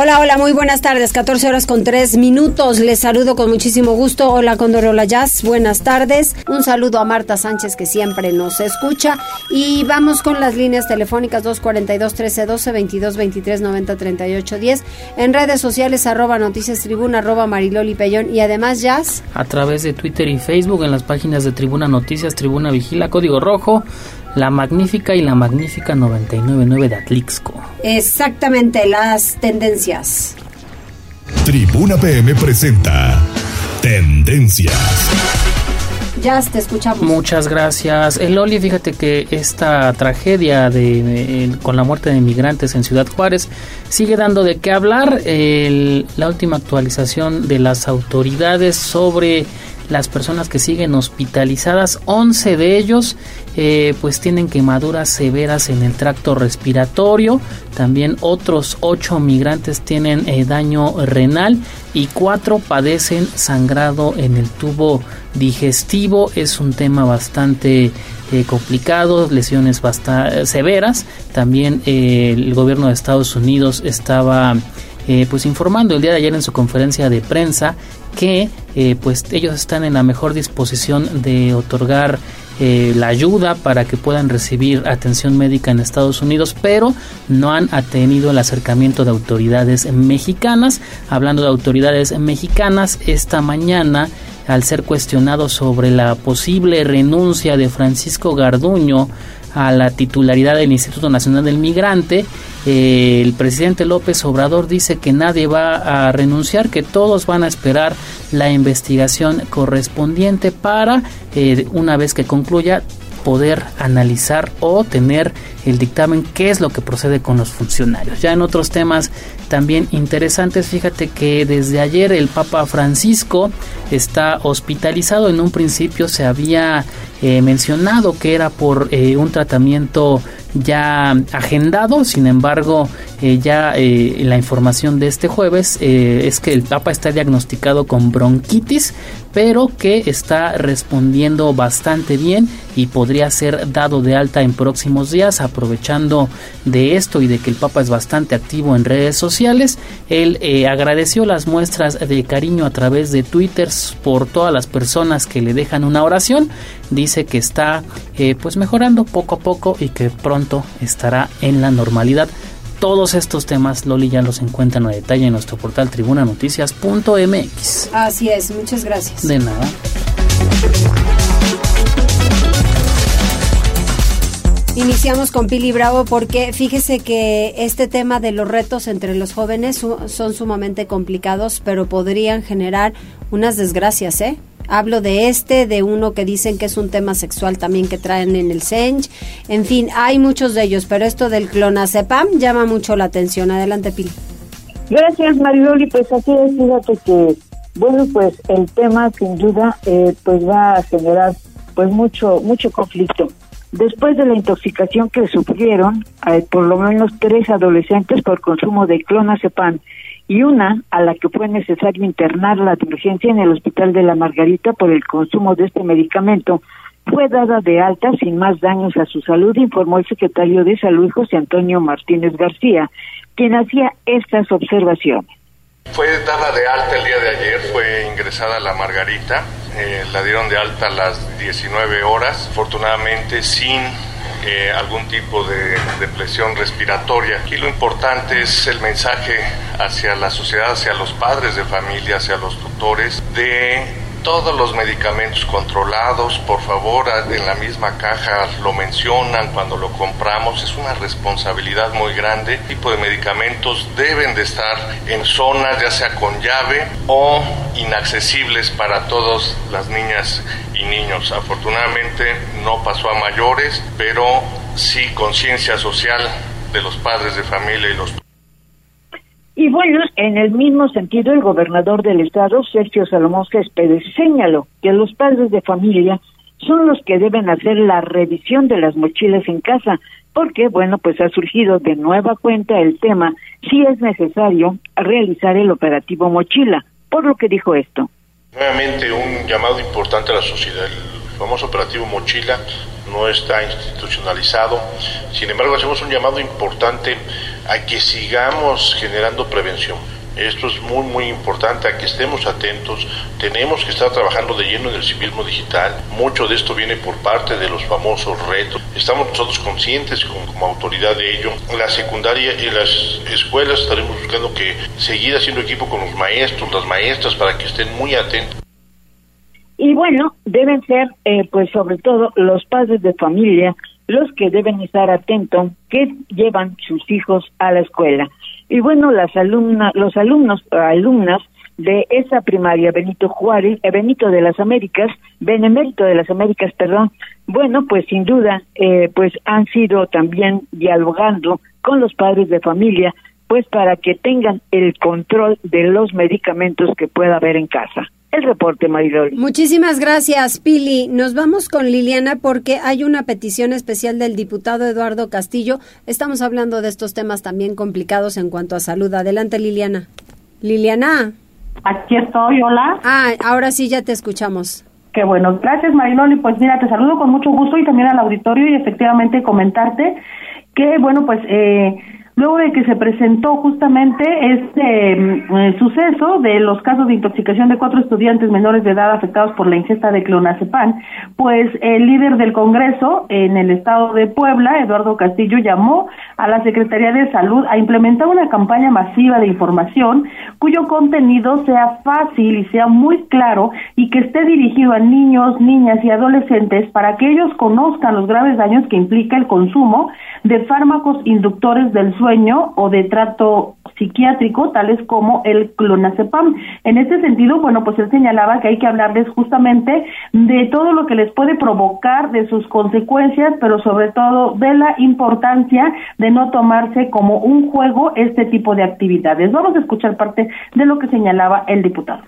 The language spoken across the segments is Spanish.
Hola, hola, muy buenas tardes. 14 horas con 3 minutos. Les saludo con muchísimo gusto. Hola, Condorola Jazz. Buenas tardes. Un saludo a Marta Sánchez que siempre nos escucha. Y vamos con las líneas telefónicas 242 1312 22 23 90 38 10. En redes sociales, arroba noticias tribuna, arroba mariloli pellón. Y además, Jazz. A través de Twitter y Facebook, en las páginas de Tribuna Noticias, Tribuna Vigila, Código Rojo. La Magnífica y la Magnífica 999 de Atlixco. Exactamente, las tendencias. Tribuna PM presenta Tendencias. Ya te escuchamos. Muchas gracias. Eloli, fíjate que esta tragedia de, con la muerte de inmigrantes en Ciudad Juárez sigue dando de qué hablar. la última actualización de las autoridades sobre las personas que siguen hospitalizadas, 11 de ellos eh, pues tienen quemaduras severas en el tracto respiratorio, también otros 8 migrantes tienen eh, daño renal y 4 padecen sangrado en el tubo digestivo, es un tema bastante eh, complicado, lesiones bastante severas, también el gobierno de Estados Unidos estaba pues informando el día de ayer en su conferencia de prensa que eh, pues ellos están en la mejor disposición de otorgar eh, la ayuda para que puedan recibir atención médica en Estados Unidos, pero no han tenido el acercamiento de autoridades mexicanas. Hablando de autoridades mexicanas, esta mañana al ser cuestionado sobre la posible renuncia de Francisco Garduño a la titularidad del Instituto Nacional del Migrante, eh, el presidente López Obrador dice que nadie va a renunciar, que todos van a esperar la investigación correspondiente para, eh, una vez que concluya, poder analizar o tener el dictamen qué es lo que procede con los funcionarios. Ya en otros temas también interesantes, fíjate que desde ayer el Papa Francisco está hospitalizado. En un principio se había eh, mencionado que era por eh, un tratamiento ya agendado, sin embargo, eh, ya la información de este jueves es que el Papa está diagnosticado con bronquitis, pero que está respondiendo bastante bien y podría ser dado de alta en próximos días, aprovechando de esto y de que el Papa es bastante activo en redes sociales. Él agradeció las muestras de cariño a través de Twitter por todas las personas que le dejan una oración dice que está eh, pues mejorando poco a poco y que pronto estará en la normalidad. Todos estos temas Loli ya los encuentran a detalle en nuestro portal tribunanoticias.mx. Así es, muchas gracias. De nada. Iniciamos con Pili Bravo porque fíjese que este tema de los retos entre los jóvenes son sumamente complicados, pero podrían generar unas desgracias, ¿eh? Hablo de este, de uno que dicen que es un tema sexual también que traen en el SENJ. En fin, hay muchos de ellos, pero esto del clonazepam llama mucho la atención. Adelante, Pili. Gracias, Marioli. Pues así es, fíjate que, bueno, pues el tema sin duda eh, pues va a generar pues mucho, mucho conflicto. Después de la intoxicación que sufrieron, eh, por lo menos tres adolescentes por consumo de clonazepam y una a la que fue necesario internarla de urgencia en el Hospital de la Margarita por el consumo de este medicamento, fue dada de alta sin más daños a su salud, informó el secretario de Salud José Antonio Martínez García, quien hacía estas observaciones. Fue dada de alta el día de ayer, fue ingresada la Margarita, eh, la dieron de alta a las 19 horas, afortunadamente sin eh, algún tipo de depresión respiratoria. Y lo importante es el mensaje hacia la sociedad, hacia los padres de familia, hacia los tutores, de todos los medicamentos controlados, por favor, en la misma caja lo mencionan cuando lo compramos, es una responsabilidad muy grande. Este tipo de medicamentos deben de estar en zonas ya sea con llave o inaccesibles para todas las niñas y niños. Afortunadamente no pasó a mayores, pero sí conciencia social de los padres de familia y los Y bueno, en el mismo sentido, el gobernador del estado, Sergio Salomón Céspedes, señaló que los padres de familia son los que deben hacer la revisión de las mochilas en casa, porque, bueno, pues ha surgido de nueva cuenta el tema si es necesario realizar el operativo mochila, por lo que dijo esto. Nuevamente un llamado importante a la sociedad. El famoso operativo mochila no está institucionalizado. Sin embargo, hacemos un llamado importante a que sigamos generando prevención. Esto es muy, muy importante, a que estemos atentos. Tenemos que estar trabajando de lleno en el civismo digital. Mucho de esto viene por parte de los famosos retos. Estamos todos conscientes como, autoridad de ello. La secundaria y las escuelas estaremos buscando que seguir haciendo equipo con los maestros, las maestras, para que estén muy atentos. Y bueno, deben ser, eh, pues sobre todo, los padres de familia los que deben estar atentos que llevan sus hijos a la escuela. Y bueno, las alumnas, los alumnos alumnas de esa primaria Benito Juárez, eh, Benito de las Américas, Benemérito de las Américas, perdón, bueno, pues sin duda, eh, pues han sido también dialogando con los padres de familia, pues para que tengan el control de los medicamentos que pueda haber en casa el reporte, Mariloli. Muchísimas gracias, Pili. Nos vamos con Liliana porque hay una petición especial del diputado Eduardo Castillo. Estamos hablando de estos temas también complicados en cuanto a salud. Adelante, Liliana. Liliana. Aquí estoy, hola. Ah, ahora sí ya te escuchamos. Qué bueno. Gracias, Mariloli. Pues mira, te saludo con mucho gusto y también al auditorio y efectivamente comentarte que, bueno, pues... Eh, luego de que se presentó justamente este mm, eh, suceso de los casos de intoxicación de cuatro estudiantes menores de edad afectados por la ingesta de clonazepam, pues el líder del Congreso en el estado de Puebla, Eduardo Castillo, llamó a la Secretaría de Salud a implementar una campaña masiva de información cuyo contenido sea fácil y sea muy claro y que esté dirigido a niños, niñas y adolescentes para que ellos conozcan los graves daños que implica el consumo de fármacos inductores del o de trato psiquiátrico, tales como el clonazepam. En este sentido, bueno, pues él señalaba que hay que hablarles justamente de todo lo que les puede provocar, de sus consecuencias, pero sobre todo de la importancia de no tomarse como un juego este tipo de actividades. Vamos a escuchar parte de lo que señalaba el diputado.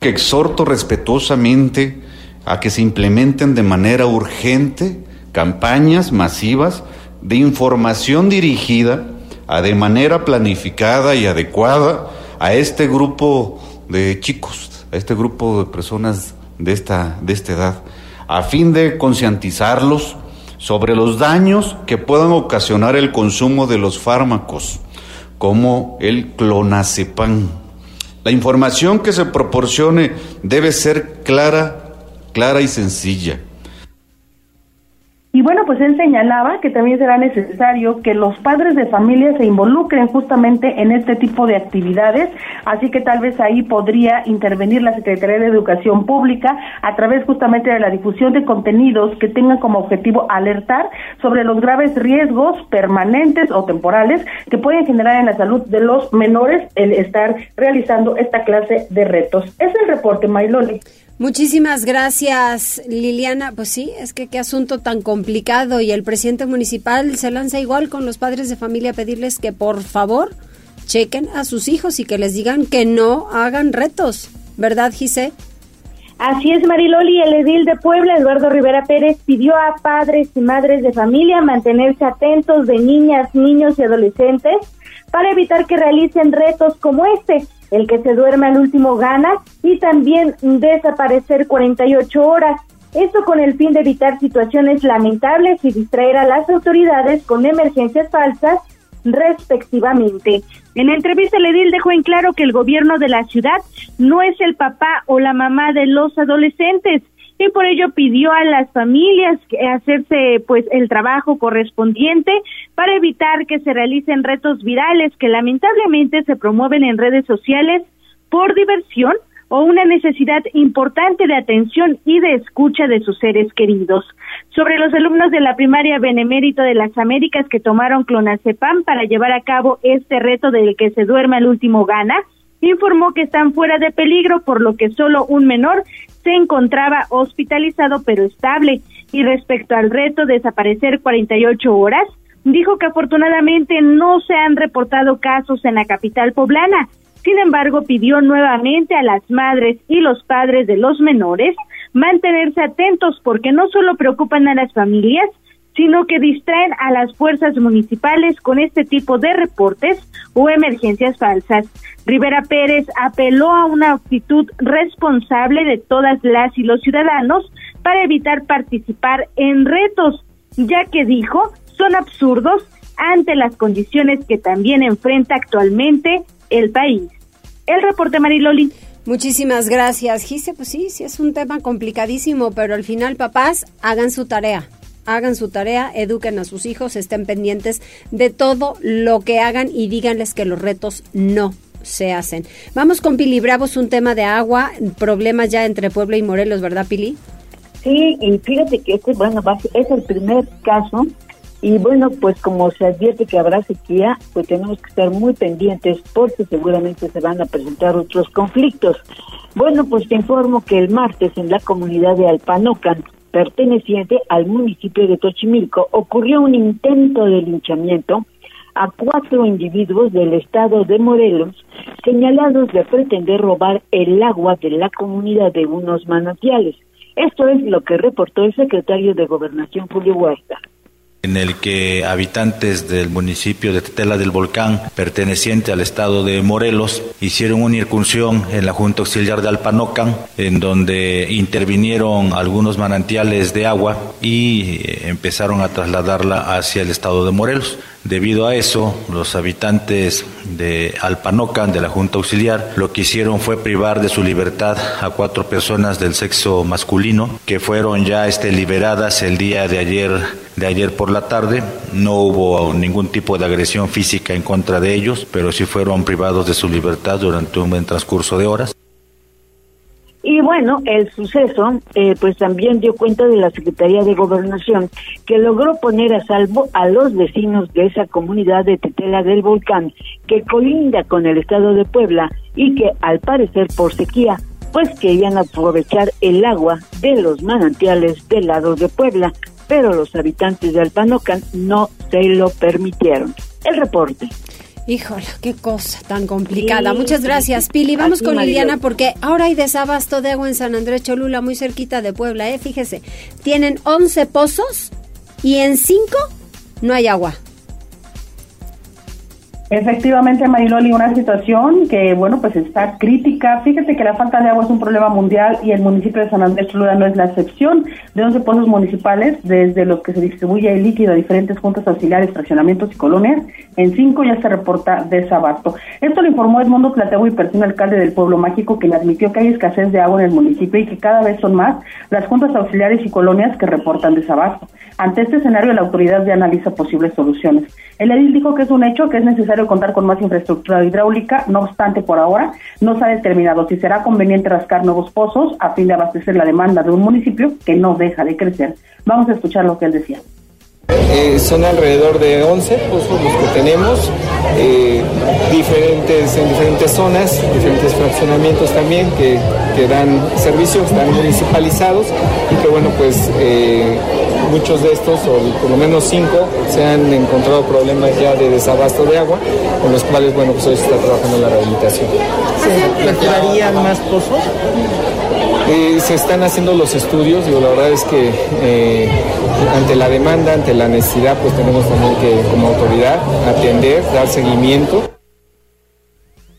Que exhorto respetuosamente a que se implementen de manera urgente campañas masivas de información dirigida de manera planificada y adecuada a este grupo de chicos, a este grupo de personas de esta, de esta edad, a fin de concientizarlos sobre los daños que puedan ocasionar el consumo de los fármacos, como el clonazepam. La información que se proporcione debe ser clara, clara y sencilla y bueno, pues él señalaba que también será necesario que los padres de familia se involucren justamente en este tipo de actividades, así que tal vez ahí podría intervenir la Secretaría de Educación Pública a través justamente de la difusión de contenidos que tengan como objetivo alertar sobre los graves riesgos permanentes o temporales que pueden generar en la salud de los menores el estar realizando esta clase de retos. Es el reporte, Mailoli. Muchísimas gracias, Liliana. Pues sí, es que qué asunto tan complicado y el presidente municipal se lanza igual con los padres de familia a pedirles que por favor chequen a sus hijos y que les digan que no hagan retos, ¿verdad, Gise? Así es, Mariloli, el edil de Puebla, Eduardo Rivera Pérez, pidió a padres y madres de familia mantenerse atentos de niñas, niños y adolescentes para evitar que realicen retos como este el que se duerme al último gana y también desaparecer 48 horas. Esto con el fin de evitar situaciones lamentables y distraer a las autoridades con emergencias falsas respectivamente. En la entrevista, el edil dejó en claro que el gobierno de la ciudad no es el papá o la mamá de los adolescentes, y por ello pidió a las familias hacerse pues el trabajo correspondiente para evitar que se realicen retos virales que lamentablemente se promueven en redes sociales por diversión o una necesidad importante de atención y de escucha de sus seres queridos. Sobre los alumnos de la primaria Benemérito de las Américas que tomaron clonazepam para llevar a cabo este reto del que se duerme al último gana, informó que están fuera de peligro, por lo que solo un menor se encontraba hospitalizado pero estable. Y respecto al reto de desaparecer 48 horas, dijo que afortunadamente no se han reportado casos en la capital poblana. Sin embargo, pidió nuevamente a las madres y los padres de los menores mantenerse atentos porque no solo preocupan a las familias, sino que distraen a las fuerzas municipales con este tipo de reportes o emergencias falsas. Rivera Pérez apeló a una actitud responsable de todas las y los ciudadanos para evitar participar en retos, ya que dijo son absurdos ante las condiciones que también enfrenta actualmente el país. El reporte Mariloli. Muchísimas gracias, Gise. Pues sí, sí es un tema complicadísimo, pero al final, papás, hagan su tarea. Hagan su tarea, eduquen a sus hijos, estén pendientes de todo lo que hagan y díganles que los retos no se hacen. Vamos con Pili Bravo, es un tema de agua, problemas ya entre Puebla y Morelos, ¿verdad, Pili? Sí, y fíjate que este, bueno, es el primer caso y bueno, pues como se advierte que habrá sequía, pues tenemos que estar muy pendientes porque seguramente se van a presentar otros conflictos. Bueno, pues te informo que el martes en la comunidad de Alpanocan, perteneciente al municipio de Tochimilco, ocurrió un intento de linchamiento a cuatro individuos del estado de Morelos señalados de pretender robar el agua de la comunidad de unos manantiales. Esto es lo que reportó el secretario de Gobernación Julio Huerta en el que habitantes del municipio de Tetela del Volcán, perteneciente al estado de Morelos, hicieron una incursión en la Junta Auxiliar de Alpanocan, en donde intervinieron algunos manantiales de agua y eh, empezaron a trasladarla hacia el estado de Morelos. Debido a eso, los habitantes de Alpanocan, de la Junta Auxiliar, lo que hicieron fue privar de su libertad a cuatro personas del sexo masculino, que fueron ya este, liberadas el día de ayer, de ayer por la tarde. No hubo ningún tipo de agresión física en contra de ellos, pero sí fueron privados de su libertad durante un buen transcurso de horas. Y bueno, el suceso eh, pues también dio cuenta de la Secretaría de Gobernación que logró poner a salvo a los vecinos de esa comunidad de Tetela del Volcán que colinda con el estado de Puebla y que al parecer por sequía pues querían aprovechar el agua de los manantiales del lado de Puebla, pero los habitantes de Alpanocan no se lo permitieron. El reporte. Híjole, qué cosa tan complicada. Muchas gracias, Pili. Vamos con Liliana porque ahora hay desabasto de agua en San Andrés Cholula, muy cerquita de Puebla, ¿eh? Fíjese, tienen 11 pozos y en 5 no hay agua. Efectivamente, Mariloli, una situación que, bueno, pues está crítica. Fíjate que la falta de agua es un problema mundial y el municipio de San Andrés Cholula no es la excepción. De 11 pozos municipales, desde los que se distribuye el líquido a diferentes juntas auxiliares, fraccionamientos y colonias, en cinco ya se reporta desabasto. Esto lo informó Edmundo Plateo y persona alcalde del Pueblo Mágico, le admitió que hay escasez de agua en el municipio y que cada vez son más las juntas auxiliares y colonias que reportan desabasto. Ante este escenario, la autoridad ya analiza posibles soluciones. El edil dijo que es un hecho que es necesario contar con más infraestructura hidráulica, no obstante, por ahora no se ha determinado si será conveniente rascar nuevos pozos a fin de abastecer la demanda de un municipio que no deja de crecer. Vamos a escuchar lo que él decía. Eh, son alrededor de 11 pozos los que tenemos, eh, diferentes, en diferentes zonas, diferentes fraccionamientos también que, que dan servicios, están municipalizados y que bueno, pues eh, muchos de estos, o por lo menos cinco, se han encontrado problemas ya de desabasto de agua, con los cuales, bueno, pues hoy se está trabajando en la rehabilitación. ¿Se perforarían más pozos? Eh, se están haciendo los estudios, digo, la verdad es que eh, ante la demanda, ante la necesidad, pues tenemos también que, como autoridad, atender, dar seguimiento.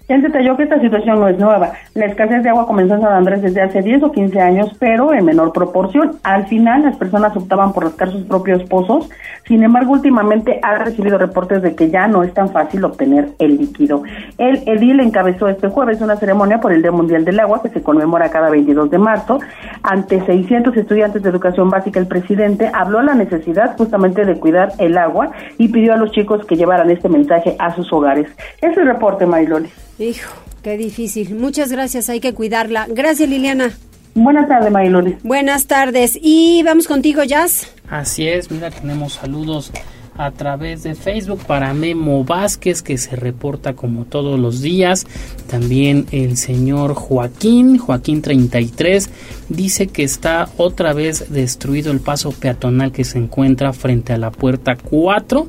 Él detalló que esta situación no es nueva. La escasez de agua comenzó en San Andrés desde hace 10 o 15 años, pero en menor proporción. Al final, las personas optaban por rascar sus propios pozos. Sin embargo, últimamente ha recibido reportes de que ya no es tan fácil obtener el líquido. El edil encabezó este jueves una ceremonia por el Día Mundial del Agua que se conmemora cada 22 de marzo. Ante 600 estudiantes de educación básica, el presidente habló a la necesidad justamente de cuidar el agua y pidió a los chicos que llevaran este mensaje a sus hogares. Es el reporte, Mariloli. Hijo, qué difícil. Muchas gracias, hay que cuidarla. Gracias, Liliana. Buenas tardes, Maylori. Buenas tardes. Y vamos contigo, Jazz. Así es, mira, tenemos saludos a través de Facebook para Memo Vázquez que se reporta como todos los días. También el señor Joaquín, Joaquín 33, dice que está otra vez destruido el paso peatonal que se encuentra frente a la puerta 4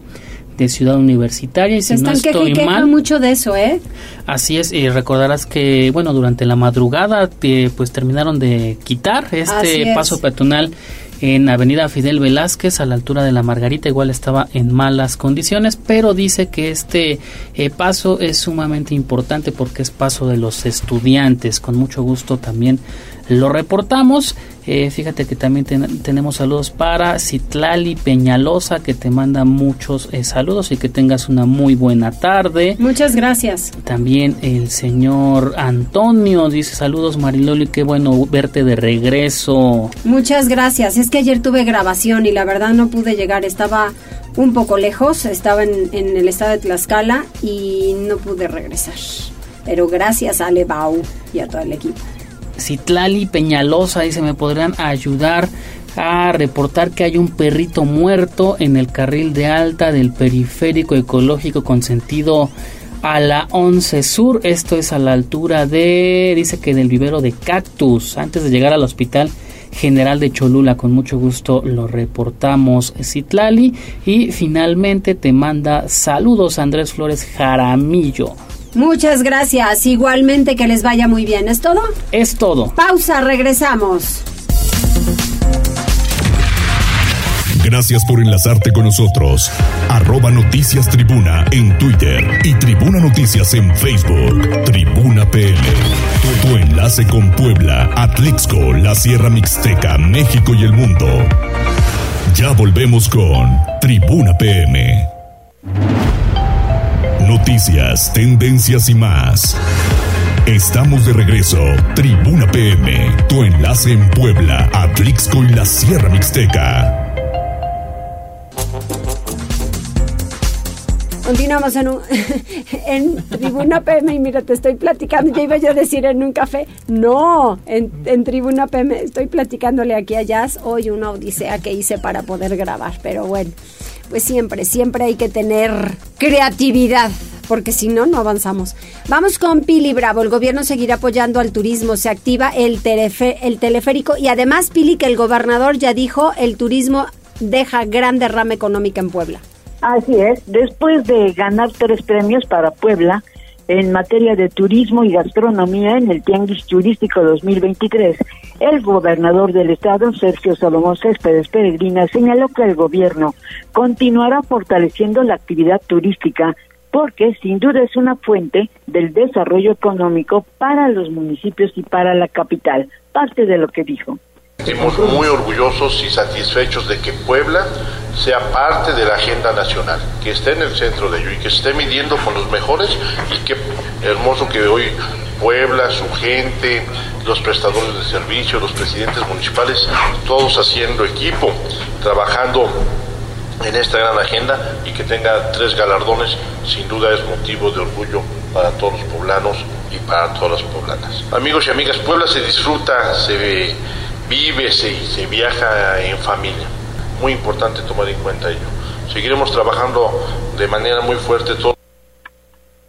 de Ciudad Universitaria y si no estoy mal mucho de eso, ¿eh? Así es, y recordarás que bueno, durante la madrugada eh, pues terminaron de quitar este paso peatonal en Avenida Fidel Velázquez a la altura de la Margarita igual estaba en malas condiciones pero dice que este eh, paso es sumamente importante porque es paso de los estudiantes con mucho gusto también lo reportamos. Eh, fíjate que también tenemos saludos para Citlali Peñalosa que te manda muchos eh, saludos y que tengas una muy buena tarde. Muchas gracias. También el señor Antonio dice saludos Mariloli, qué bueno verte de regreso. Muchas gracias. Es que ayer tuve grabación y la verdad no pude llegar. Estaba un poco lejos, estaba en, en el estado de Tlaxcala y no pude regresar. Pero gracias a Levau y a todo el equipo. Citlali Peñalosa dice, ¿me podrían ayudar a reportar que hay un perrito muerto en el carril de alta del periférico ecológico con sentido a la 11 Sur? Esto es a la altura de, dice que del vivero de Cactus, antes de llegar al hospital general de Cholula. Con mucho gusto lo reportamos, Citlali. Y finalmente te manda saludos Andrés Flores Jaramillo. Muchas gracias. Igualmente que les vaya muy bien. ¿Es todo? Es todo. Pausa, regresamos. Gracias por enlazarte con nosotros. Arroba Noticias Tribuna en Twitter y Tribuna Noticias en Facebook. Tribuna PM. Tu, enlace con Puebla, Atlixco, la Sierra Mixteca, México y el mundo. Ya volvemos con Tribuna PM. Noticias, tendencias y más. Estamos de regreso. Tribuna PM, tu enlace en Puebla, Atlixco y la Sierra Mixteca. Continuamos en, en Tribuna PM y mira, te estoy platicando, ya iba yo a decir en un café, no, en, en Tribuna PM estoy platicándole aquí a Jazz hoy una odisea que hice para poder grabar, pero bueno pues siempre, siempre hay que tener creatividad, porque si no, no avanzamos. Vamos con Pili Bravo. El gobierno seguirá apoyando al turismo. Se activa el, el teleférico y además, Pili, que el gobernador ya dijo, el turismo deja gran derrama económica en Puebla. Así es. Después de ganar tres premios para Puebla, en materia de turismo y gastronomía en el Tianguis Turístico 2023. El gobernador del estado, Sergio Salomón Céspedes Peregrina, señaló que el gobierno continuará fortaleciendo la actividad turística porque sin duda es una fuente del desarrollo económico para los municipios y para la capital. Parte de lo que dijo. Estamos muy orgullosos y satisfechos de que Puebla sea parte de la agenda nacional, que esté en el centro de ello y que esté midiendo con los mejores y qué hermoso que hoy Puebla, su gente, los prestadores de servicios, los presidentes municipales, todos haciendo equipo, trabajando en esta gran agenda y que tenga tres galardones, sin duda es motivo de orgullo para todos los poblanos y para todas las poblanas. Amigos y amigas, Puebla se disfruta, se ve vive, se, se viaja en familia. Muy importante tomar en cuenta ello. Seguiremos trabajando de manera muy fuerte todo.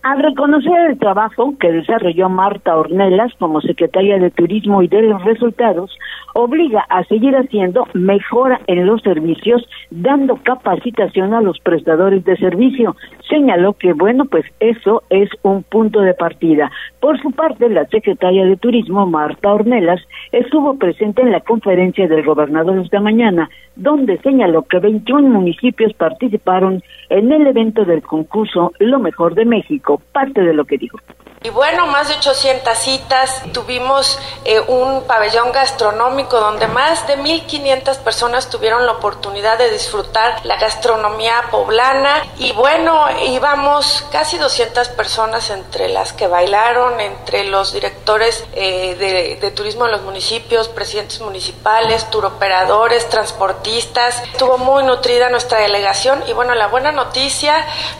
Al reconocer el trabajo que desarrolló Marta Ornelas como secretaria de Turismo y de los resultados, obliga a seguir haciendo mejora en los servicios, dando capacitación a los prestadores de servicio. Señaló que, bueno, pues eso es un punto de partida. Por su parte, la secretaria de Turismo, Marta Ornelas, estuvo presente en la conferencia del gobernador esta mañana, donde señaló que 21 municipios participaron en el evento del concurso Lo Mejor de México, parte de lo que dijo. Y bueno, más de 800 citas, tuvimos eh, un pabellón gastronómico donde más de 1.500 personas tuvieron la oportunidad de disfrutar la gastronomía poblana y bueno, íbamos casi 200 personas entre las que bailaron, entre los directores eh, de, de turismo de los municipios, presidentes municipales, turoperadores, transportistas. Estuvo muy nutrida nuestra delegación y bueno, la buena noticia noticia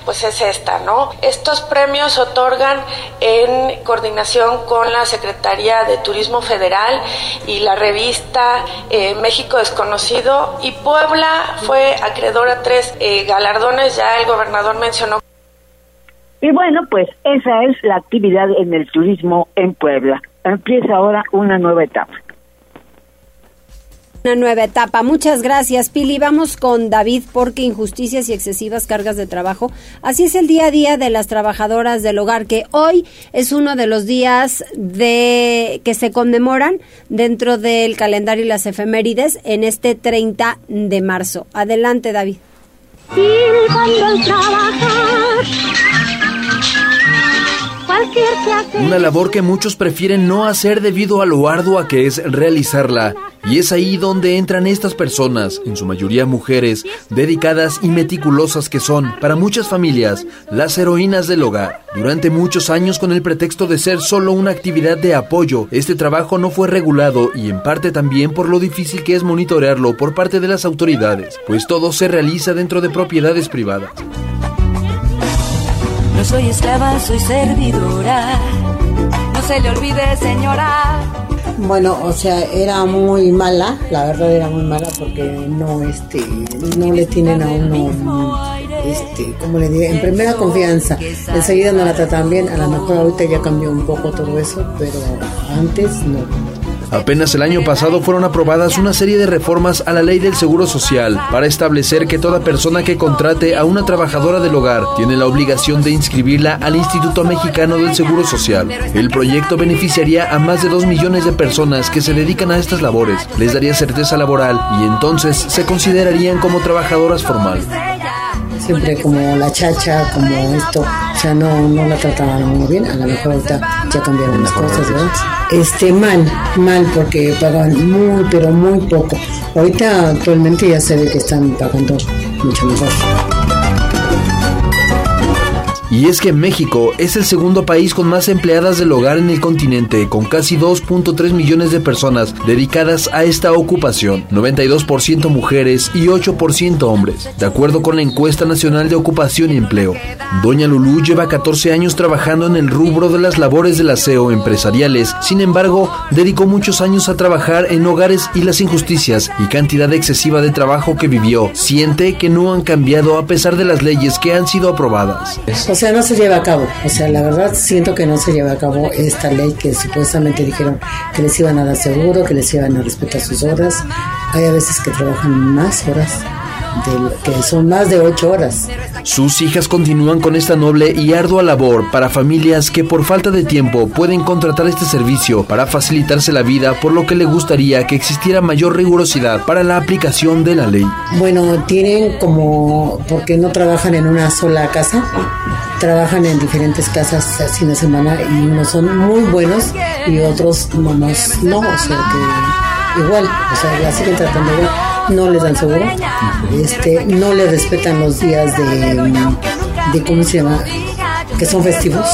pues es esta, ¿no? Estos premios otorgan en coordinación con la Secretaría de Turismo Federal y la revista eh, México Desconocido y Puebla fue acreedor a tres eh, galardones, ya el gobernador mencionó. Y bueno, pues esa es la actividad en el turismo en Puebla. Empieza ahora una nueva etapa una nueva etapa. Muchas gracias, Pili. Vamos con David porque injusticias y excesivas cargas de trabajo. Así es el día a día de las trabajadoras del hogar, que hoy es uno de los días de que se conmemoran dentro del calendario y las efemérides en este 30 de marzo. Adelante, David. Una labor que muchos prefieren no hacer debido a lo ardua que es realizarla. Y es ahí donde entran estas personas, en su mayoría mujeres, dedicadas y meticulosas que son, para muchas familias, las heroínas del hogar. Durante muchos años, con el pretexto de ser solo una actividad de apoyo, este trabajo no fue regulado y en parte también por lo difícil que es monitorearlo por parte de las autoridades, pues todo se realiza dentro de propiedades privadas. No soy esclava, soy servidora. No se le olvide, señora. Bueno, o sea, era muy mala, la verdad era muy mala porque no, este, no le tienen a uno, este, como le digo, en primera confianza. Enseguida no la tratan bien, a lo mejor ahorita ya cambió un poco todo eso, pero antes no. Apenas el año pasado fueron aprobadas una serie de reformas a la ley del Seguro Social para establecer que toda persona que contrate a una trabajadora del hogar tiene la obligación de inscribirla al Instituto Mexicano del Seguro Social. El proyecto beneficiaría a más de dos millones de personas que se dedican a estas labores, les daría certeza laboral y entonces se considerarían como trabajadoras formales siempre como la chacha, como esto, o sea, no, no la trataban muy bien, a lo mejor ahorita ya cambiaron las cosas, ¿verdad? Este, mal, mal, porque pagan muy, pero muy poco. Ahorita actualmente ya se ve que están pagando mucho mejor. Y es que México es el segundo país con más empleadas del hogar en el continente, con casi 2.3 millones de personas dedicadas a esta ocupación, 92% mujeres y 8% hombres, de acuerdo con la encuesta nacional de ocupación y empleo. Doña Lulú lleva 14 años trabajando en el rubro de las labores del aseo empresariales, sin embargo, dedicó muchos años a trabajar en hogares y las injusticias y cantidad excesiva de trabajo que vivió. Siente que no han cambiado a pesar de las leyes que han sido aprobadas sea, no se lleva a cabo. O sea, la verdad siento que no se lleva a cabo esta ley que supuestamente dijeron que les iban a dar seguro, que les iban a respetar sus horas. Hay a veces que trabajan más horas que son más de ocho horas. Sus hijas continúan con esta noble y ardua labor para familias que por falta de tiempo pueden contratar este servicio para facilitarse la vida, por lo que le gustaría que existiera mayor rigurosidad para la aplicación de la ley. Bueno, tienen como, porque no trabajan en una sola casa, trabajan en diferentes casas así una semana y unos son muy buenos y otros nomás no, o sea que igual, o sea, la siguen tratando igual no les dan seguro, este, no les respetan los días de, de ¿cómo se llama? que son festivos,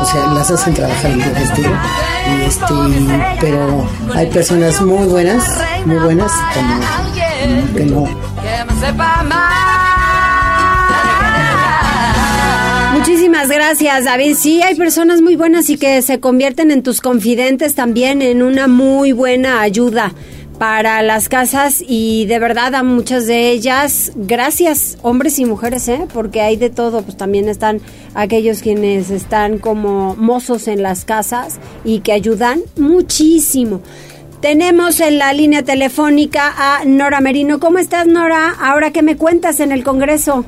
o sea, las hacen trabajar el día festivo, este, pero hay personas muy buenas, muy buenas, como que no. Muchísimas gracias, David. Sí, hay personas muy buenas y que se convierten en tus confidentes también en una muy buena ayuda para las casas y de verdad a muchas de ellas, gracias hombres y mujeres, ¿eh? porque hay de todo, pues también están aquellos quienes están como mozos en las casas y que ayudan muchísimo. Tenemos en la línea telefónica a Nora Merino. ¿Cómo estás, Nora? Ahora que me cuentas en el Congreso.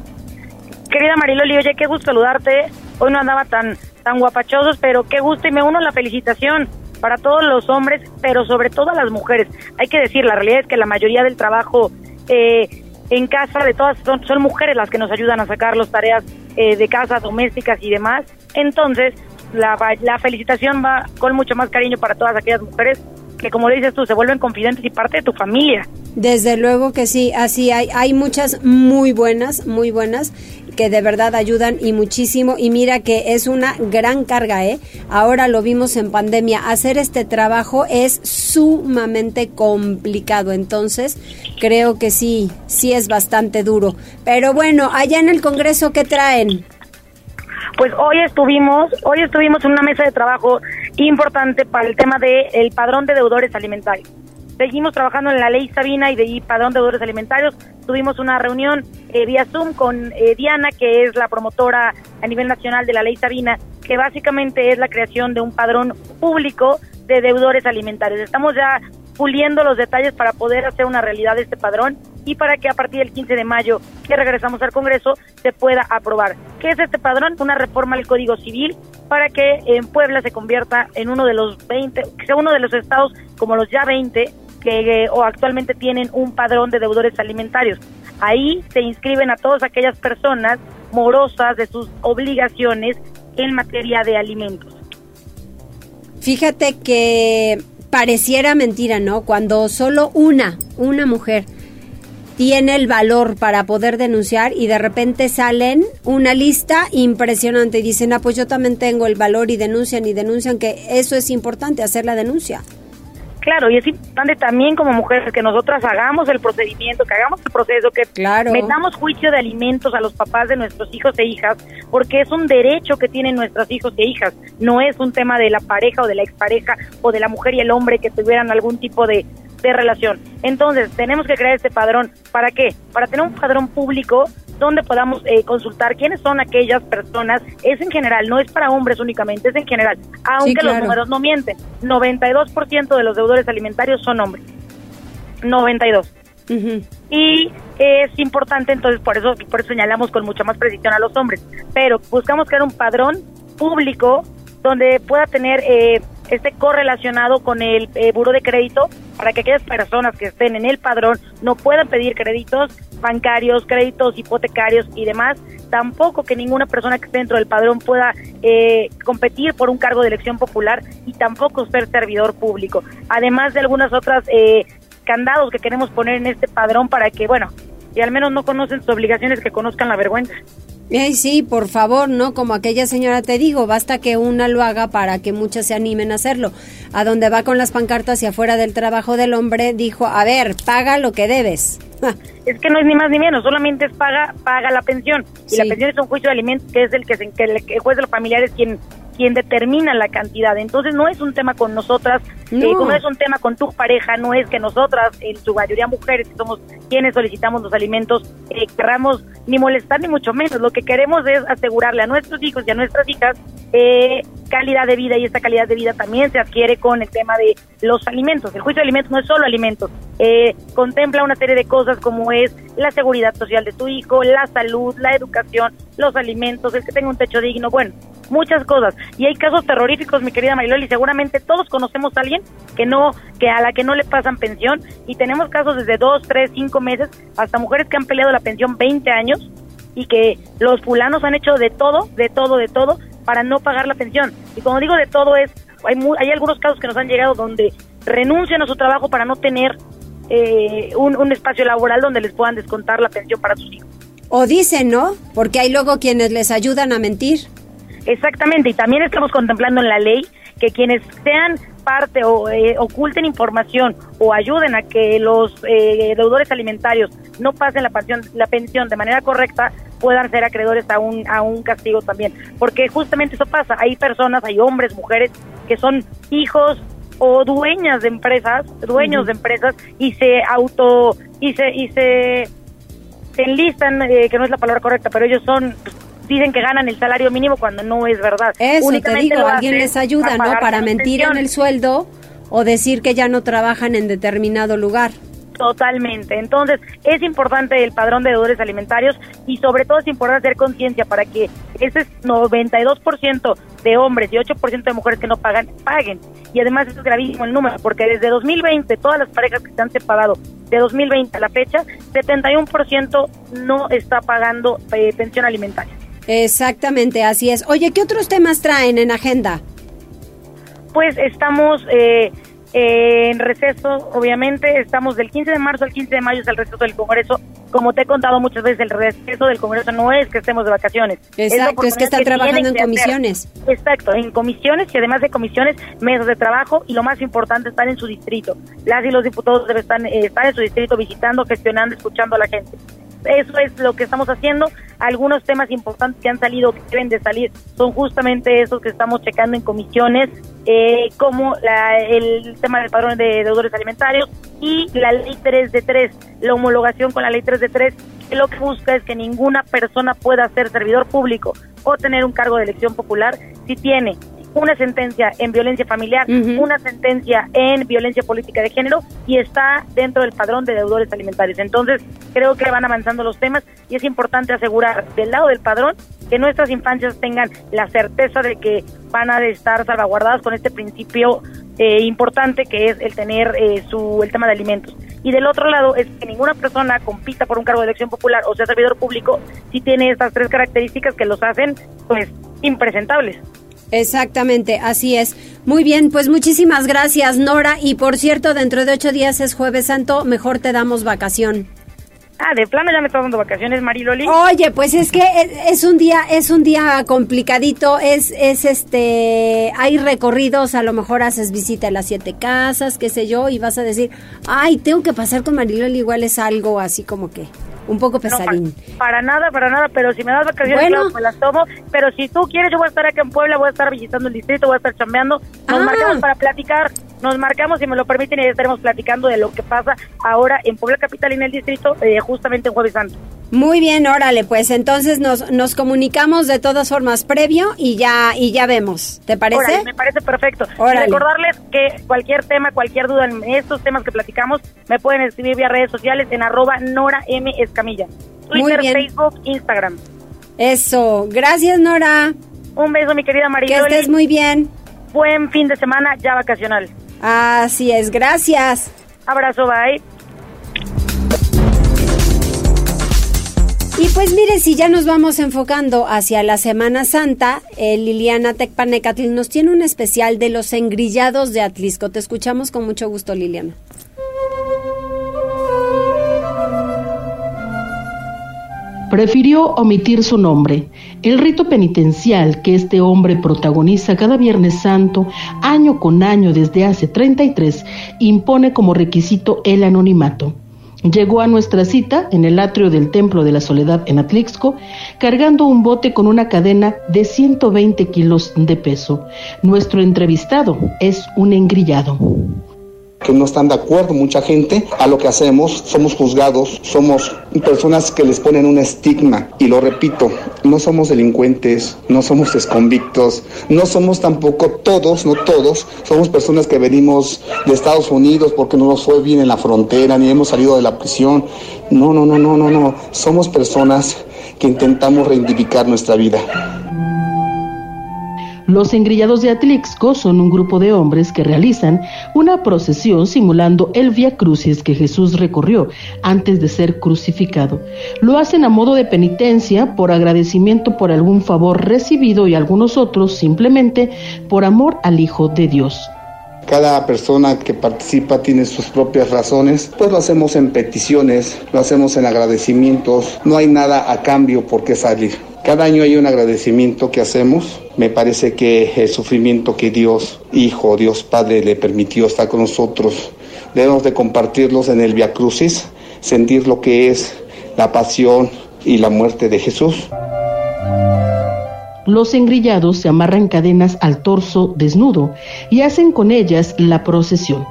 Querida Mariloli, oye, qué gusto saludarte. Hoy no andaba tan, tan guapachosos, pero qué gusto y me uno a la felicitación para todos los hombres, pero sobre todo a las mujeres. Hay que decir, la realidad es que la mayoría del trabajo eh, en casa de todas son, mujeres las que nos ayudan a sacar las tareas eh, de casa, domésticas y demás. Entonces, la, la felicitación va con mucho más cariño para todas aquellas mujeres que como dices tú, se vuelven confidentes y parte de tu familia. Desde luego que sí, así hay, hay muchas muy buenas, muy buenas, que de verdad ayudan y muchísimo. Y mira que es una gran carga, ¿eh? Ahora lo vimos en pandemia. Hacer este trabajo es sumamente complicado. Entonces, creo que sí, sí es bastante duro. Pero bueno, allá en el Congreso, ¿qué traen? Pues hoy estuvimos, hoy estuvimos en una mesa de trabajo importante para el tema del el padrón de deudores alimentarios. Seguimos trabajando en la ley Sabina y de padrón de deudores alimentarios. Tuvimos una reunión eh, vía Zoom con eh, Diana, que es la promotora a nivel nacional de la ley Sabina, que básicamente es la creación de un padrón público de deudores alimentarios. Estamos ya puliendo los detalles para poder hacer una realidad de este padrón y para que a partir del 15 de mayo, que regresamos al Congreso, se pueda aprobar. ¿Qué es este padrón? Una reforma al Código Civil para que en Puebla se convierta en uno de los 20, que sea uno de los estados como los ya 20 que eh, o actualmente tienen un padrón de deudores alimentarios. Ahí se inscriben a todas aquellas personas morosas de sus obligaciones en materia de alimentos. Fíjate que pareciera mentira, ¿no? Cuando solo una, una mujer tiene el valor para poder denunciar y de repente salen una lista impresionante y dicen, ah, pues yo también tengo el valor y denuncian y denuncian que eso es importante, hacer la denuncia. Claro, y es importante también como mujeres que nosotras hagamos el procedimiento, que hagamos el proceso, que metamos juicio de alimentos a los papás de nuestros hijos e hijas, porque es un derecho que tienen nuestros hijos e hijas, no es un tema de la pareja o de la expareja o de la mujer y el hombre que tuvieran algún tipo de, de relación. Entonces, tenemos que crear este padrón. ¿Para qué? Para tener un padrón público donde podamos eh, consultar quiénes son aquellas personas. Es en general, no es para hombres únicamente, es en general. Aunque los números no mienten. 92% de los deudores alimentarios son hombres. 92. Y es importante, entonces, por eso, por eso señalamos con mucha más precisión a los hombres. Pero buscamos crear un padrón público donde pueda tener eh, esté correlacionado con el eh, buro de crédito para que aquellas personas que estén en el padrón no puedan pedir créditos bancarios, créditos hipotecarios y demás. Tampoco que ninguna persona que esté dentro del padrón pueda eh, competir por un cargo de elección popular y tampoco ser servidor público. Además de algunas otras eh, candados que queremos poner en este padrón para que, bueno, y al menos no conocen sus obligaciones, que conozcan la vergüenza. Ay, sí, por favor, ¿no? Como aquella señora te digo, basta que una lo haga para que muchas se animen a hacerlo. A donde va con las pancartas y afuera del trabajo del hombre, dijo, a ver, paga lo que debes. es que no es ni más ni menos, solamente es paga, paga la pensión. Y la pensión es un juicio de alimentos que es el que, se, que el juez de los familiares quien quien determina la cantidad. Entonces no es un tema con nosotras, eh, no. es un tema con tu pareja, no es que nosotras, en su mayoría mujeres, que somos quienes solicitamos los alimentos, eh, querramos ni molestar ni mucho menos. Lo que queremos es asegurarle a nuestros hijos y a nuestras hijas eh, calidad de vida y esta calidad de vida también se adquiere con el tema de los alimentos. El juicio de alimentos no es solo alimentos, eh, contempla una serie de cosas como es la seguridad social de tu hijo, la salud, la educación, los alimentos, el que tenga un techo digno, bueno, muchas cosas. Y hay casos terroríficos, mi querida Mariloli, seguramente todos conocemos a alguien que no, que a la que no le pasan pensión y tenemos casos desde dos, tres, cinco meses, hasta mujeres que han peleado la pensión 20 años y que los fulanos han hecho de todo, de todo, de todo para no pagar la pensión. Y como digo de todo es, hay, hay algunos casos que nos han llegado donde renuncian a su trabajo para no tener eh, un, un espacio laboral donde les puedan descontar la pensión para sus hijos. O dicen, ¿no? Porque hay luego quienes les ayudan a mentir. Exactamente, y también estamos contemplando en la ley que quienes sean parte o eh, oculten información o ayuden a que los eh, deudores alimentarios no pasen la pensión, la pensión de manera correcta, puedan ser acreedores a un, a un castigo también. Porque justamente eso pasa, hay personas, hay hombres, mujeres que son hijos o dueñas de empresas, dueños de empresas y se auto y se y se, se enlistan, eh, que no es la palabra correcta, pero ellos son dicen que ganan el salario mínimo cuando no es verdad. Eso te digo, alguien les ayuda, ¿no? Para mentir en el sueldo o decir que ya no trabajan en determinado lugar. Totalmente. Entonces, es importante el padrón de deudores alimentarios y sobre todo es importante hacer conciencia para que ese 92% de hombres y 8% de mujeres que no pagan, paguen. Y además es gravísimo el número, porque desde 2020, todas las parejas que se han separado de 2020 a la fecha, 71% no está pagando eh, pensión alimentaria. Exactamente, así es. Oye, ¿qué otros temas traen en agenda? Pues estamos eh, en receso, obviamente, estamos del 15 de marzo al 15 de mayo es el receso del Congreso como te he contado muchas veces, el receso del Congreso no es que estemos de vacaciones. Exacto, es, que están trabajando en comisiones. Exacto, en comisiones y además de comisiones, mesas de trabajo y lo más importante, estar en su distrito. Las y los diputados deben estar, eh, estar en su distrito visitando, gestionando, escuchando a la gente. Eso es lo que estamos haciendo. Algunos temas importantes que han salido, que deben de salir, son justamente esos que estamos checando en comisiones, eh, como la, el tema del padrón de deudores alimentarios y la ley 3 de 3, la homologación con la ley 3 de 3, que lo que busca es que ninguna persona pueda ser servidor público o tener un cargo de elección popular si tiene una sentencia en violencia familiar, una sentencia en violencia política de género y está dentro del padrón de deudores alimentarios. Entonces, creo que van avanzando los temas y es importante asegurar del lado del padrón que nuestras infancias tengan la certeza de que van a estar salvaguardadas con este principio eh, importante que es el tener eh, su el tema de alimentos. Y del otro lado es que ninguna persona compita por un cargo de elección popular o sea servidor público si tiene estas tres características que los hacen pues impresentables. Exactamente, así es. Muy bien, pues muchísimas gracias, Nora. Y por cierto, dentro de ocho días es Jueves Santo, mejor te damos vacación. Ah, de plano ya me está dando vacaciones, Mariloli. Oye, pues es que es un día, es un día complicadito, es, es este, hay recorridos, a lo mejor haces visita a las siete casas, qué sé yo, y vas a decir, ay, tengo que pasar con Mariloli, igual es algo así como que un poco pesadín. para, nada, para nada, pero si me das vacaciones, claro, me las tomo. Pero si tú quieres, yo voy a estar aquí en Puebla, voy a estar visitando el distrito, voy a estar chambeando. Nos Ah. marcamos para platicar, nos marcamos, si me lo permiten, y ya estaremos platicando de lo que pasa ahora en Puebla Capital y en el distrito, eh, justamente en Jueves Santo. Muy bien, órale, pues entonces nos, nos comunicamos de todas formas previo y ya, y ya vemos. ¿Te parece? Órale, me parece perfecto. Y recordarles que cualquier tema, cualquier duda en estos temas que platicamos, me pueden escribir vía redes sociales en arroba Nora M. Escamilla. Twitter. Facebook, Instagram. Eso. Gracias, Nora. Un beso, mi querida Que Mariloli. estés muy bien. Buen fin de semana ya vacacional. Así es, gracias. Abrazo, bye. Y pues mire, si ya nos vamos enfocando hacia la Semana Santa, eh, Liliana Tecpanecatl nos tiene un especial de los engrillados de Atlisco. Te escuchamos con mucho gusto, Liliana. prefirió omitir su nombre. El rito penitencial que este hombre protagoniza cada Viernes Santo, año con año desde hace 33, impone como requisito el anonimato. Llegó a nuestra cita en el atrio del Templo de la Soledad en Atlixco, cargando un bote con una cadena de 120 kilos de peso. Nuestro entrevistado es un engrillado que no están de acuerdo mucha gente a lo que hacemos, somos juzgados, somos personas que les ponen un estigma y lo repito, no somos delincuentes, no somos desconvictos, no somos tampoco todos, no todos, somos personas que venimos de Estados Unidos porque no nos fue bien en la frontera ni hemos salido de la prisión. No, no, no, no, no, no, somos personas que intentamos reivindicar nuestra vida. Los engrillados de Atlixco son un grupo de hombres que realizan una procesión simulando el Via Crucis que Jesús recorrió antes de ser crucificado. Lo hacen a modo de penitencia, por agradecimiento por algún favor recibido y algunos otros simplemente por amor al Hijo de Dios. Cada persona que participa tiene sus propias razones, pues lo hacemos en peticiones, lo hacemos en agradecimientos, no hay nada a cambio por qué salir. Cada año hay un agradecimiento que hacemos. Me parece que el sufrimiento que Dios Hijo, Dios Padre le permitió estar con nosotros, debemos de compartirlos en el Via Crucis, sentir lo que es la pasión y la muerte de Jesús. Los engrillados se amarran cadenas al torso desnudo y hacen con ellas la procesión.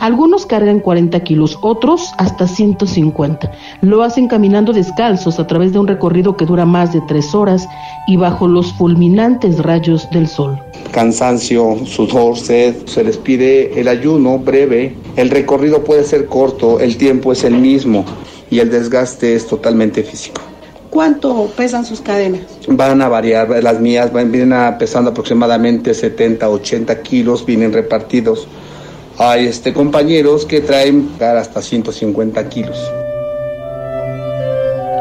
Algunos cargan 40 kilos, otros hasta 150. Lo hacen caminando descalzos a través de un recorrido que dura más de tres horas y bajo los fulminantes rayos del sol. Cansancio, sudor, sed, se les pide el ayuno breve. El recorrido puede ser corto, el tiempo es el mismo y el desgaste es totalmente físico. ¿Cuánto pesan sus cadenas? Van a variar, las mías van, vienen a, pesando aproximadamente 70, 80 kilos, vienen repartidos. Hay este, compañeros que traen hasta 150 kilos.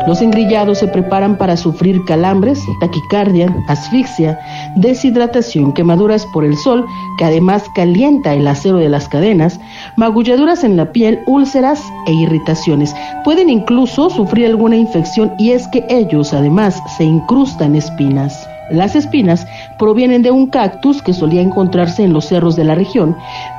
Los engrillados se preparan para sufrir calambres, taquicardia, asfixia, deshidratación, quemaduras por el sol, que además calienta el acero de las cadenas, magulladuras en la piel, úlceras e irritaciones. Pueden incluso sufrir alguna infección y es que ellos además se incrustan espinas. Las espinas provienen de un cactus que solía encontrarse en los cerros de la región,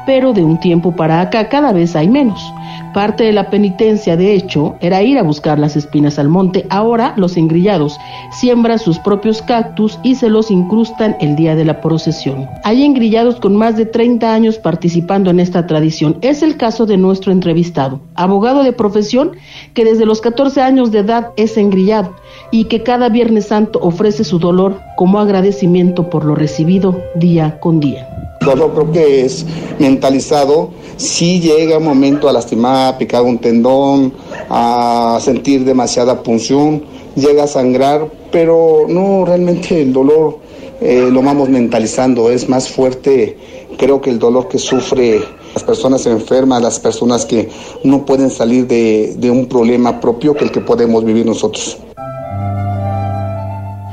pero de un tiempo para acá cada vez hay menos. Parte de la penitencia, de hecho, era ir a buscar las espinas al monte. Ahora los engrillados siembran sus propios cactus y se los incrustan el día de la procesión. Hay engrillados con más de 30 años participando en esta tradición. Es el caso de nuestro entrevistado, abogado de profesión que desde los 14 años de edad es engrillado y que cada Viernes Santo ofrece su dolor como agradecimiento por lo recibido día con día. Dolor creo que es mentalizado, si llega un momento a lastimar, a picar un tendón, a sentir demasiada punción, llega a sangrar, pero no realmente el dolor eh, lo vamos mentalizando, es más fuerte creo que el dolor que sufre las personas enfermas, las personas que no pueden salir de, de un problema propio que el que podemos vivir nosotros.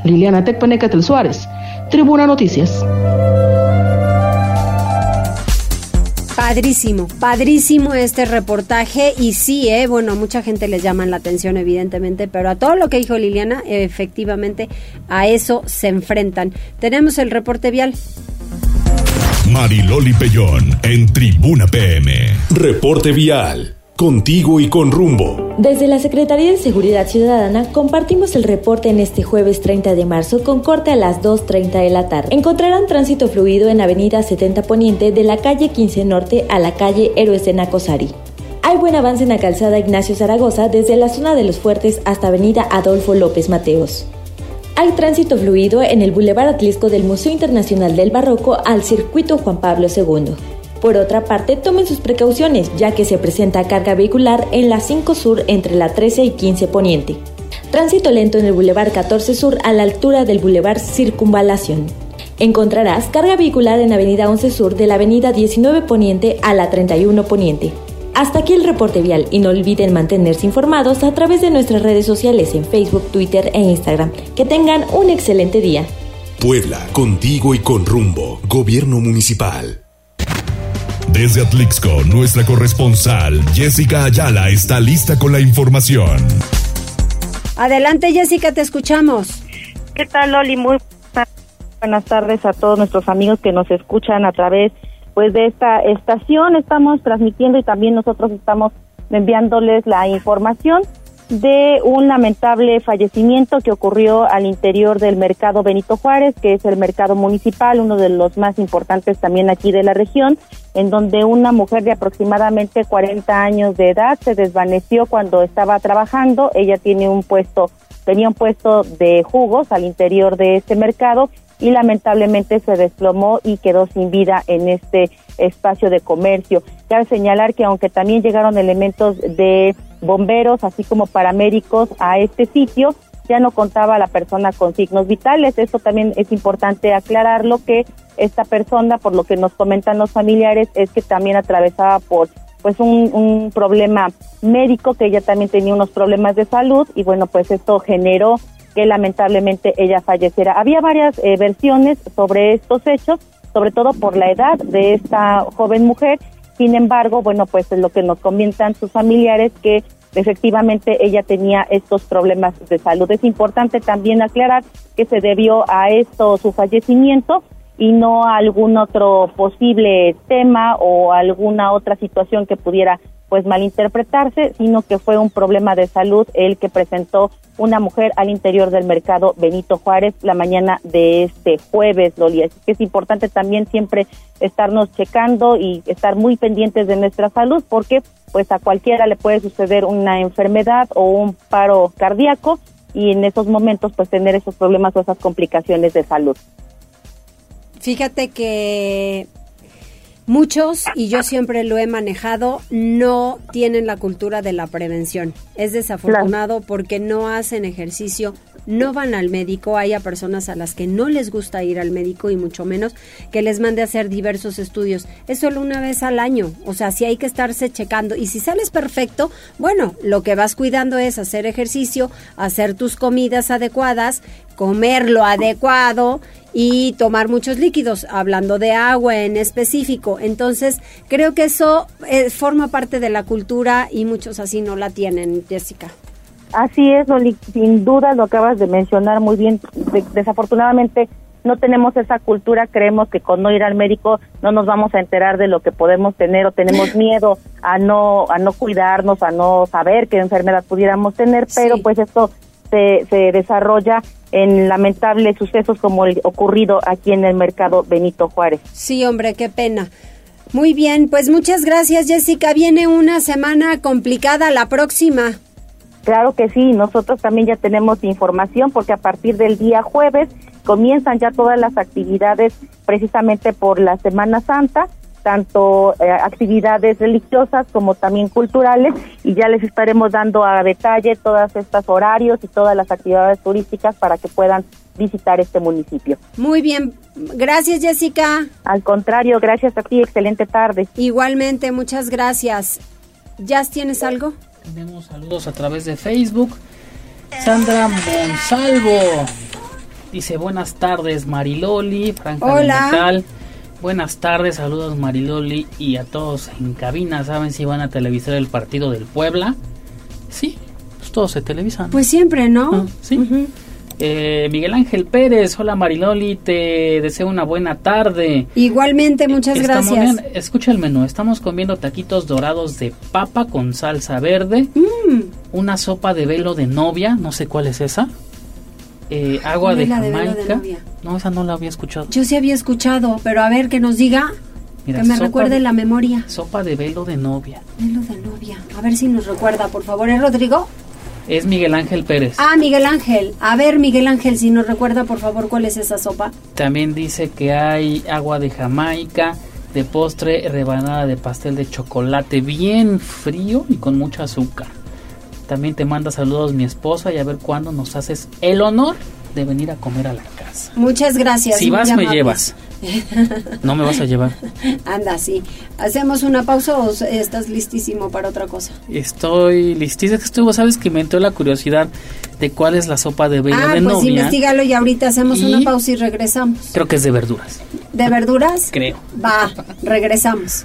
Liliana Tecpanecatel Suárez, Tribuna Noticias. Padrísimo, padrísimo este reportaje y sí, eh, bueno, a mucha gente les llama la atención evidentemente, pero a todo lo que dijo Liliana, efectivamente a eso se enfrentan. Tenemos el reporte vial. Mariloli Pellón en Tribuna PM. Reporte vial. Contigo y con rumbo. Desde la Secretaría de Seguridad Ciudadana compartimos el reporte en este jueves 30 de marzo con corte a las 2.30 de la tarde. Encontrarán tránsito fluido en Avenida 70 Poniente de la calle 15 Norte a la calle Héroes de Nacosari. Hay buen avance en la calzada Ignacio Zaragoza desde la zona de los Fuertes hasta Avenida Adolfo López Mateos. Hay tránsito fluido en el Boulevard Atlisco del Museo Internacional del Barroco al Circuito Juan Pablo II. Por otra parte, tomen sus precauciones, ya que se presenta carga vehicular en la 5 Sur entre la 13 y 15 Poniente. Tránsito lento en el Boulevard 14 Sur a la altura del Boulevard Circunvalación. Encontrarás carga vehicular en Avenida 11 Sur de la Avenida 19 Poniente a la 31 Poniente. Hasta aquí el reporte vial y no olviden mantenerse informados a través de nuestras redes sociales en Facebook, Twitter e Instagram. Que tengan un excelente día. Puebla, contigo y con rumbo. Gobierno Municipal. Desde Atlixco, nuestra corresponsal Jessica Ayala está lista con la información. Adelante Jessica, te escuchamos. ¿Qué tal Loli? Muy buenas tardes a todos nuestros amigos que nos escuchan a través pues de esta estación. Estamos transmitiendo y también nosotros estamos enviándoles la información de un lamentable fallecimiento que ocurrió al interior del mercado Benito Juárez, que es el mercado municipal, uno de los más importantes también aquí de la región, en donde una mujer de aproximadamente 40 años de edad se desvaneció cuando estaba trabajando. Ella tiene un puesto, tenía un puesto de jugos al interior de este mercado y lamentablemente se desplomó y quedó sin vida en este espacio de comercio. Cabe señalar que aunque también llegaron elementos de bomberos, así como paramédicos a este sitio, ya no contaba la persona con signos vitales. Esto también es importante aclararlo que esta persona, por lo que nos comentan los familiares, es que también atravesaba por pues un, un problema médico, que ella también tenía unos problemas de salud y bueno, pues esto generó que lamentablemente ella falleciera. Había varias eh, versiones sobre estos hechos, sobre todo por la edad de esta joven mujer. Sin embargo, bueno, pues lo que nos comentan sus familiares que efectivamente ella tenía estos problemas de salud. Es importante también aclarar que se debió a esto su fallecimiento y no a algún otro posible tema o alguna otra situación que pudiera pues malinterpretarse, sino que fue un problema de salud el que presentó una mujer al interior del mercado Benito Juárez la mañana de este jueves, Loli. Así que es importante también siempre estarnos checando y estar muy pendientes de nuestra salud porque pues a cualquiera le puede suceder una enfermedad o un paro cardíaco y en esos momentos pues tener esos problemas o esas complicaciones de salud. Fíjate que Muchos, y yo siempre lo he manejado, no tienen la cultura de la prevención. Es desafortunado porque no hacen ejercicio no van al médico, hay a personas a las que no les gusta ir al médico y mucho menos que les mande a hacer diversos estudios. Es solo una vez al año, o sea, si hay que estarse checando y si sales perfecto, bueno, lo que vas cuidando es hacer ejercicio, hacer tus comidas adecuadas, comer lo adecuado y tomar muchos líquidos, hablando de agua en específico. Entonces, creo que eso eh, forma parte de la cultura y muchos así no la tienen, Jessica. Así es, Loli, sin duda lo acabas de mencionar muy bien. De- desafortunadamente no tenemos esa cultura, creemos que con no ir al médico no nos vamos a enterar de lo que podemos tener o tenemos miedo a no a no cuidarnos, a no saber qué enfermedad pudiéramos tener, pero pues esto se, se desarrolla en lamentables sucesos como el ocurrido aquí en el mercado Benito Juárez. Sí, hombre, qué pena. Muy bien, pues muchas gracias, Jessica. Viene una semana complicada la próxima. Claro que sí, nosotros también ya tenemos información porque a partir del día jueves comienzan ya todas las actividades precisamente por la Semana Santa, tanto eh, actividades religiosas como también culturales y ya les estaremos dando a detalle todos estos horarios y todas las actividades turísticas para que puedan visitar este municipio. Muy bien, gracias, Jessica. Al contrario, gracias a ti, excelente tarde. Igualmente, muchas gracias. ¿Ya tienes algo? Tenemos saludos a través de Facebook. Sandra Monsalvo dice buenas tardes Mariloli, Franja del Hola. Metal. Buenas tardes, saludos Mariloli y a todos en cabina. ¿Saben si van a televisar el partido del Puebla? Sí, pues todos se televisan. Pues siempre, ¿no? sí. Eh, Miguel Ángel Pérez, hola Mariloli, te deseo una buena tarde. Igualmente, muchas Estamos gracias. bien- escucha el menú. Estamos comiendo taquitos dorados de papa con salsa verde, Mm. una sopa de velo de novia, no sé cuál es esa. eh, agua ¿Cuál de Jamaica. no, esa no la había escuchado. Yo sí había escuchado, pero a ver que nos diga, Mira, que me recuerde de- la memoria. Sopa de velo de novia. Velo de novia. A ver si nos recuerda, por favor. ¿Es Rodrigo? Es Miguel Ángel Pérez. Ah, Miguel Ángel. A ver, Miguel Ángel, si nos recuerda, por favor, cuál es esa sopa. También dice que hay agua de Jamaica, de postre, rebanada de pastel de chocolate bien frío y con mucho azúcar. También te manda saludos mi esposa y a ver cuándo nos haces el honor de venir a comer a la casa. Muchas gracias. Si vas, me llevas. No me vas a llevar. Anda, sí. ¿Hacemos una pausa o estás listísimo para otra cosa? Estoy listísimo. Estuvo, sabes que me entró la curiosidad de cuál es la sopa de velo ah, de pues novia. investigalo y ahorita hacemos Y- una pausa y regresamos. Creo que es de verduras, ¿De verduras? creo. Va, regresamos.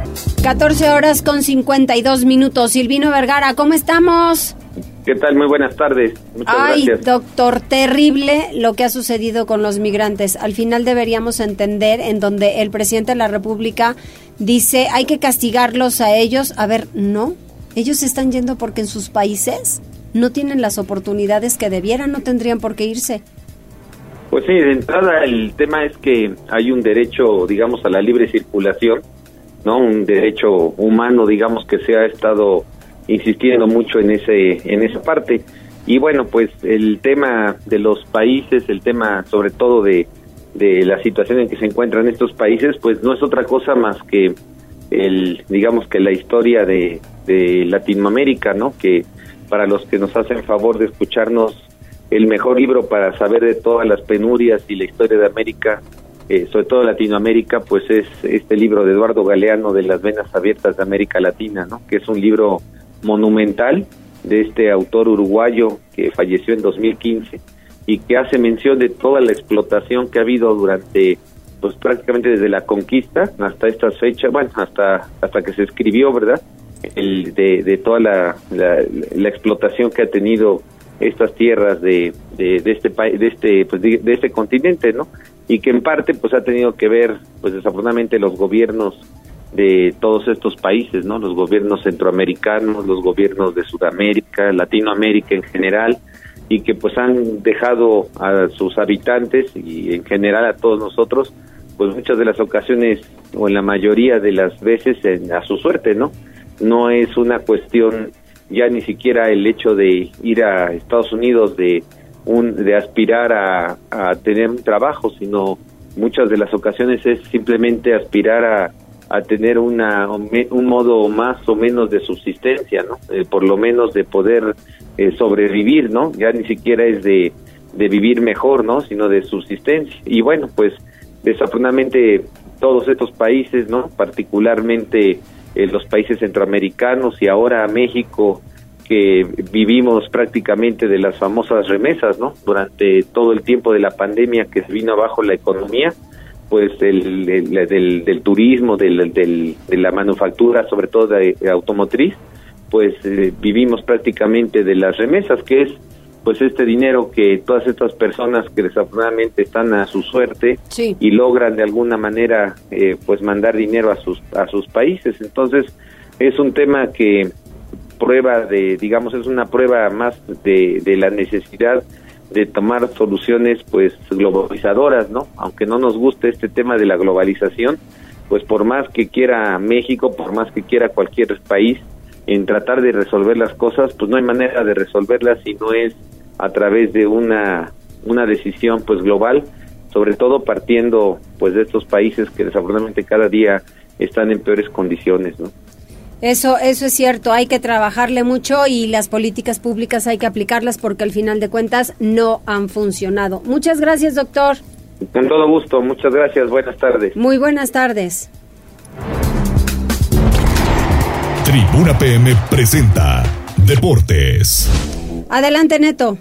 14 horas con 52 minutos. Silvino Vergara, ¿cómo estamos? ¿Qué tal? Muy buenas tardes. Muchas Ay, gracias. doctor, terrible lo que ha sucedido con los migrantes. Al final deberíamos entender en donde el presidente de la República dice hay que castigarlos a ellos. A ver, no. Ellos están yendo porque en sus países no tienen las oportunidades que debieran, no tendrían por qué irse. Pues sí, de entrada el tema es que hay un derecho, digamos, a la libre circulación, ¿no? Un derecho humano, digamos, que se ha estado insistiendo mucho en ese en esa parte. Y bueno, pues el tema de los países, el tema sobre todo de, de la situación en que se encuentran estos países, pues no es otra cosa más que el, digamos que la historia de, de Latinoamérica, ¿no? Que para los que nos hacen favor de escucharnos, el mejor libro para saber de todas las penurias y la historia de América, eh, sobre todo Latinoamérica, pues es este libro de Eduardo Galeano de las venas abiertas de América Latina, ¿no? Que es un libro monumental de este autor uruguayo que falleció en 2015 y que hace mención de toda la explotación que ha habido durante pues prácticamente desde la conquista hasta estas fechas, bueno, hasta hasta que se escribió, ¿verdad? El, de, toda la, la, explotación que ha tenido estas tierras de, de, de este país, de este pues de, de este continente, ¿no? Y que en parte pues ha tenido que ver pues desafortunadamente los gobiernos de todos estos países, ¿no? Los gobiernos centroamericanos, los gobiernos de Sudamérica, Latinoamérica en general, y que pues han dejado a sus habitantes y en general a todos nosotros, pues muchas de las ocasiones o en la mayoría de las veces a su suerte, ¿no? No es una cuestión ya ni siquiera el hecho de ir a Estados Unidos de un de aspirar a, tener un trabajo, sino muchas de las ocasiones es simplemente aspirar a, a tener una, un modo más o menos de subsistencia, ¿no? Eh, por lo menos de poder eh, sobrevivir, ¿no? Ya ni siquiera es de, de vivir mejor, ¿no? Sino de subsistencia. Y bueno, pues desafortunadamente todos estos países, ¿no? Particularmente eh, los países centroamericanos y ahora México, que vivimos prácticamente de las famosas remesas, ¿no? Durante todo el tiempo de la pandemia que se vino abajo la economía, pues el, del, del, turismo, del, del, de la manufactura, sobre todo de, automotriz, pues eh, vivimos prácticamente de las remesas, que es pues este dinero que todas estas personas que desafortunadamente están a su suerte y logran de alguna manera eh, pues mandar dinero a sus a sus países entonces es un tema que prueba de digamos es una prueba más de, de la necesidad de tomar soluciones pues globalizadoras, ¿no? Aunque no nos guste este tema de la globalización, pues por más que quiera México, por más que quiera cualquier país en tratar de resolver las cosas, pues no hay manera de resolverlas si no es a través de una una decisión pues global, sobre todo partiendo pues de estos países que desafortunadamente cada día están en peores condiciones, ¿no? Eso, eso es cierto, hay que trabajarle mucho y las políticas públicas hay que aplicarlas porque al final de cuentas no han funcionado. Muchas gracias, doctor. Con todo gusto, muchas gracias, buenas tardes. Muy buenas tardes. Tribuna PM presenta Deportes. Adelante, Neto.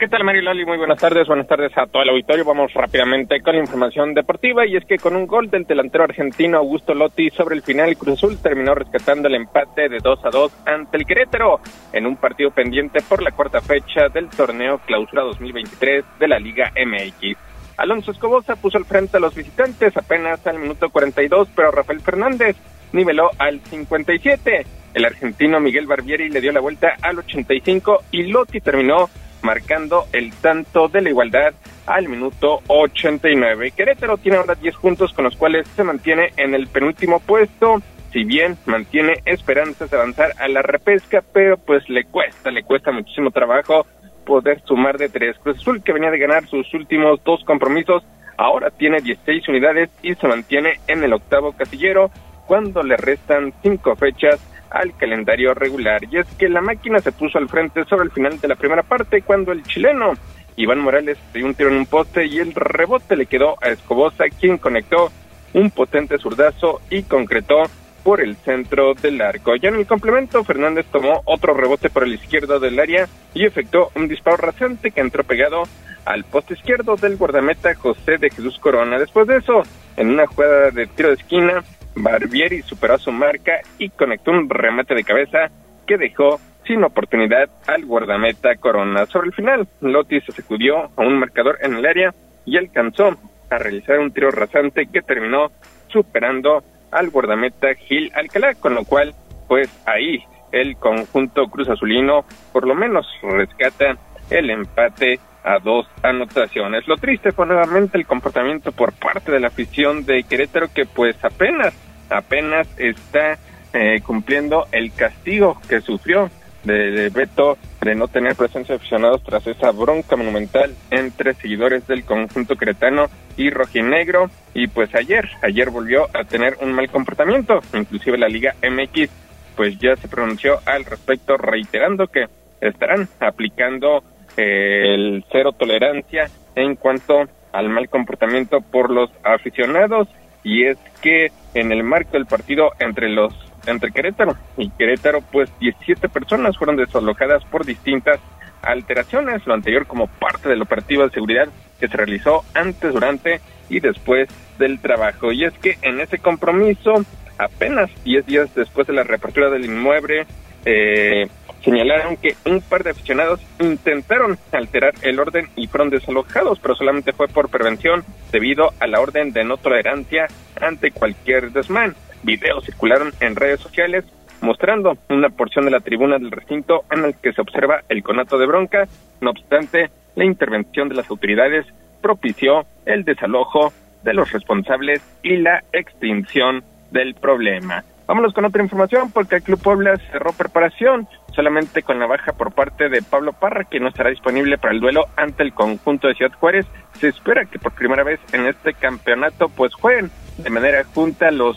¿Qué tal, Mariloli? Muy buenas tardes. Buenas tardes a todo el auditorio. Vamos rápidamente con la información deportiva y es que con un gol del delantero argentino Augusto Lotti sobre el final, Cruz Azul terminó rescatando el empate de 2 a 2 ante el Querétaro en un partido pendiente por la cuarta fecha del torneo Clausura 2023 de la Liga MX. Alonso Escobosa puso al frente a los visitantes apenas al minuto 42, pero Rafael Fernández niveló al 57. El argentino Miguel Barbieri le dio la vuelta al 85 y Lotti terminó marcando el tanto de la igualdad al minuto 89. Querétaro tiene ahora 10 puntos con los cuales se mantiene en el penúltimo puesto, si bien mantiene esperanzas de avanzar a la repesca, pero pues le cuesta, le cuesta muchísimo trabajo poder sumar de tres. Cruz Azul, que venía de ganar sus últimos dos compromisos, ahora tiene 16 unidades y se mantiene en el octavo casillero cuando le restan cinco fechas al calendario regular. Y es que la máquina se puso al frente sobre el final de la primera parte cuando el chileno Iván Morales dio un tiro en un poste y el rebote le quedó a Escobosa, quien conectó un potente zurdazo y concretó por el centro del arco. Ya en el complemento, Fernández tomó otro rebote por el izquierdo del área y efectuó un disparo rasante que entró pegado al poste izquierdo del guardameta José de Jesús Corona. Después de eso, en una jugada de tiro de esquina, Barbieri superó su marca y conectó un remate de cabeza que dejó sin oportunidad al guardameta Corona. Sobre el final, Lotti se sacudió a un marcador en el área y alcanzó a realizar un tiro rasante que terminó superando al guardameta Gil Alcalá, con lo cual, pues ahí el conjunto Cruz Azulino por lo menos rescata el empate a dos anotaciones. Lo triste fue nuevamente el comportamiento por parte de la afición de Querétaro que pues apenas, apenas está eh, cumpliendo el castigo que sufrió de, veto de no tener presencia de aficionados tras esa bronca monumental entre seguidores del conjunto queretano y rojinegro y pues ayer, ayer volvió a tener un mal comportamiento, inclusive la Liga MX pues ya se pronunció al respecto reiterando que estarán aplicando el cero tolerancia en cuanto al mal comportamiento por los aficionados y es que en el marco del partido entre los entre Querétaro y Querétaro pues 17 personas fueron desalojadas por distintas alteraciones, lo anterior como parte del operativo de seguridad que se realizó antes, durante y después del trabajo. Y es que en ese compromiso, apenas 10 días después de la reapertura del inmueble, eh, señalaron que un par de aficionados intentaron alterar el orden y fueron desalojados, pero solamente fue por prevención debido a la orden de no tolerancia ante cualquier desmán. videos circularon en redes sociales mostrando una porción de la tribuna del recinto en el que se observa el conato de bronca. No obstante, la intervención de las autoridades propició el desalojo de los responsables y la extinción del problema. Vámonos con otra información porque el Club Puebla cerró preparación solamente con la baja por parte de Pablo Parra, que no estará disponible para el duelo ante el conjunto de Ciudad Juárez. Se espera que por primera vez en este campeonato pues jueguen de manera junta los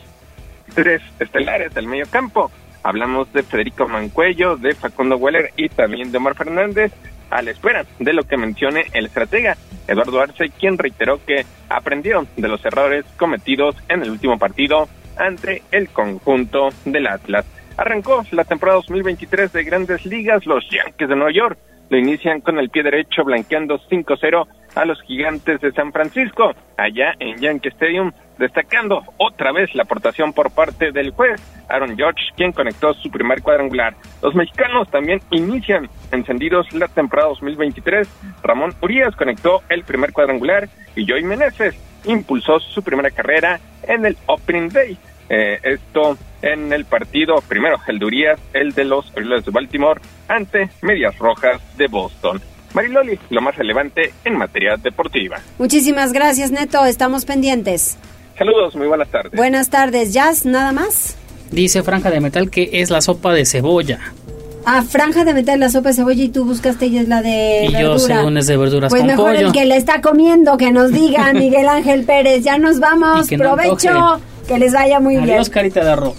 tres estelares del medio campo. Hablamos de Federico Mancuello, de Facundo Weller y también de Omar Fernández a la espera de lo que mencione el estratega Eduardo Arce, quien reiteró que aprendieron de los errores cometidos en el último partido ante el conjunto del Atlas. Arrancó la temporada 2023 de Grandes Ligas, los Yankees de Nueva York lo inician con el pie derecho blanqueando 5-0 a los gigantes de San Francisco, allá en Yankee Stadium, destacando otra vez la aportación por parte del juez Aaron George, quien conectó su primer cuadrangular. Los mexicanos también inician encendidos la temporada 2023. Ramón Urias conectó el primer cuadrangular y Joey Meneses impulsó su primera carrera en el Opening Day. Eh, esto en el partido, primero el de Urias, el de los Orioles de Baltimore ante Medias Rojas de Boston. Mariloli, lo más relevante en materia deportiva. Muchísimas gracias, Neto. Estamos pendientes. Saludos, muy buenas tardes. Buenas tardes, Jazz, nada más. Dice Franja de Metal que es la sopa de cebolla. Ah, franja de metal la sopa de cebolla y tú buscaste y es la de y verdura. yo según es de verduras pues con mejor pollo. el que le está comiendo que nos diga Miguel Ángel Pérez. Ya nos vamos. Que Provecho. que les vaya muy bien. Adiós, carita de arroz.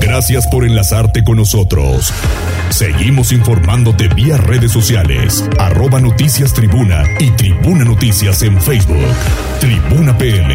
Gracias por enlazarte con nosotros. Seguimos informándote vía redes sociales, arroba noticias tribuna y tribuna noticias en Facebook. Tribuna PM.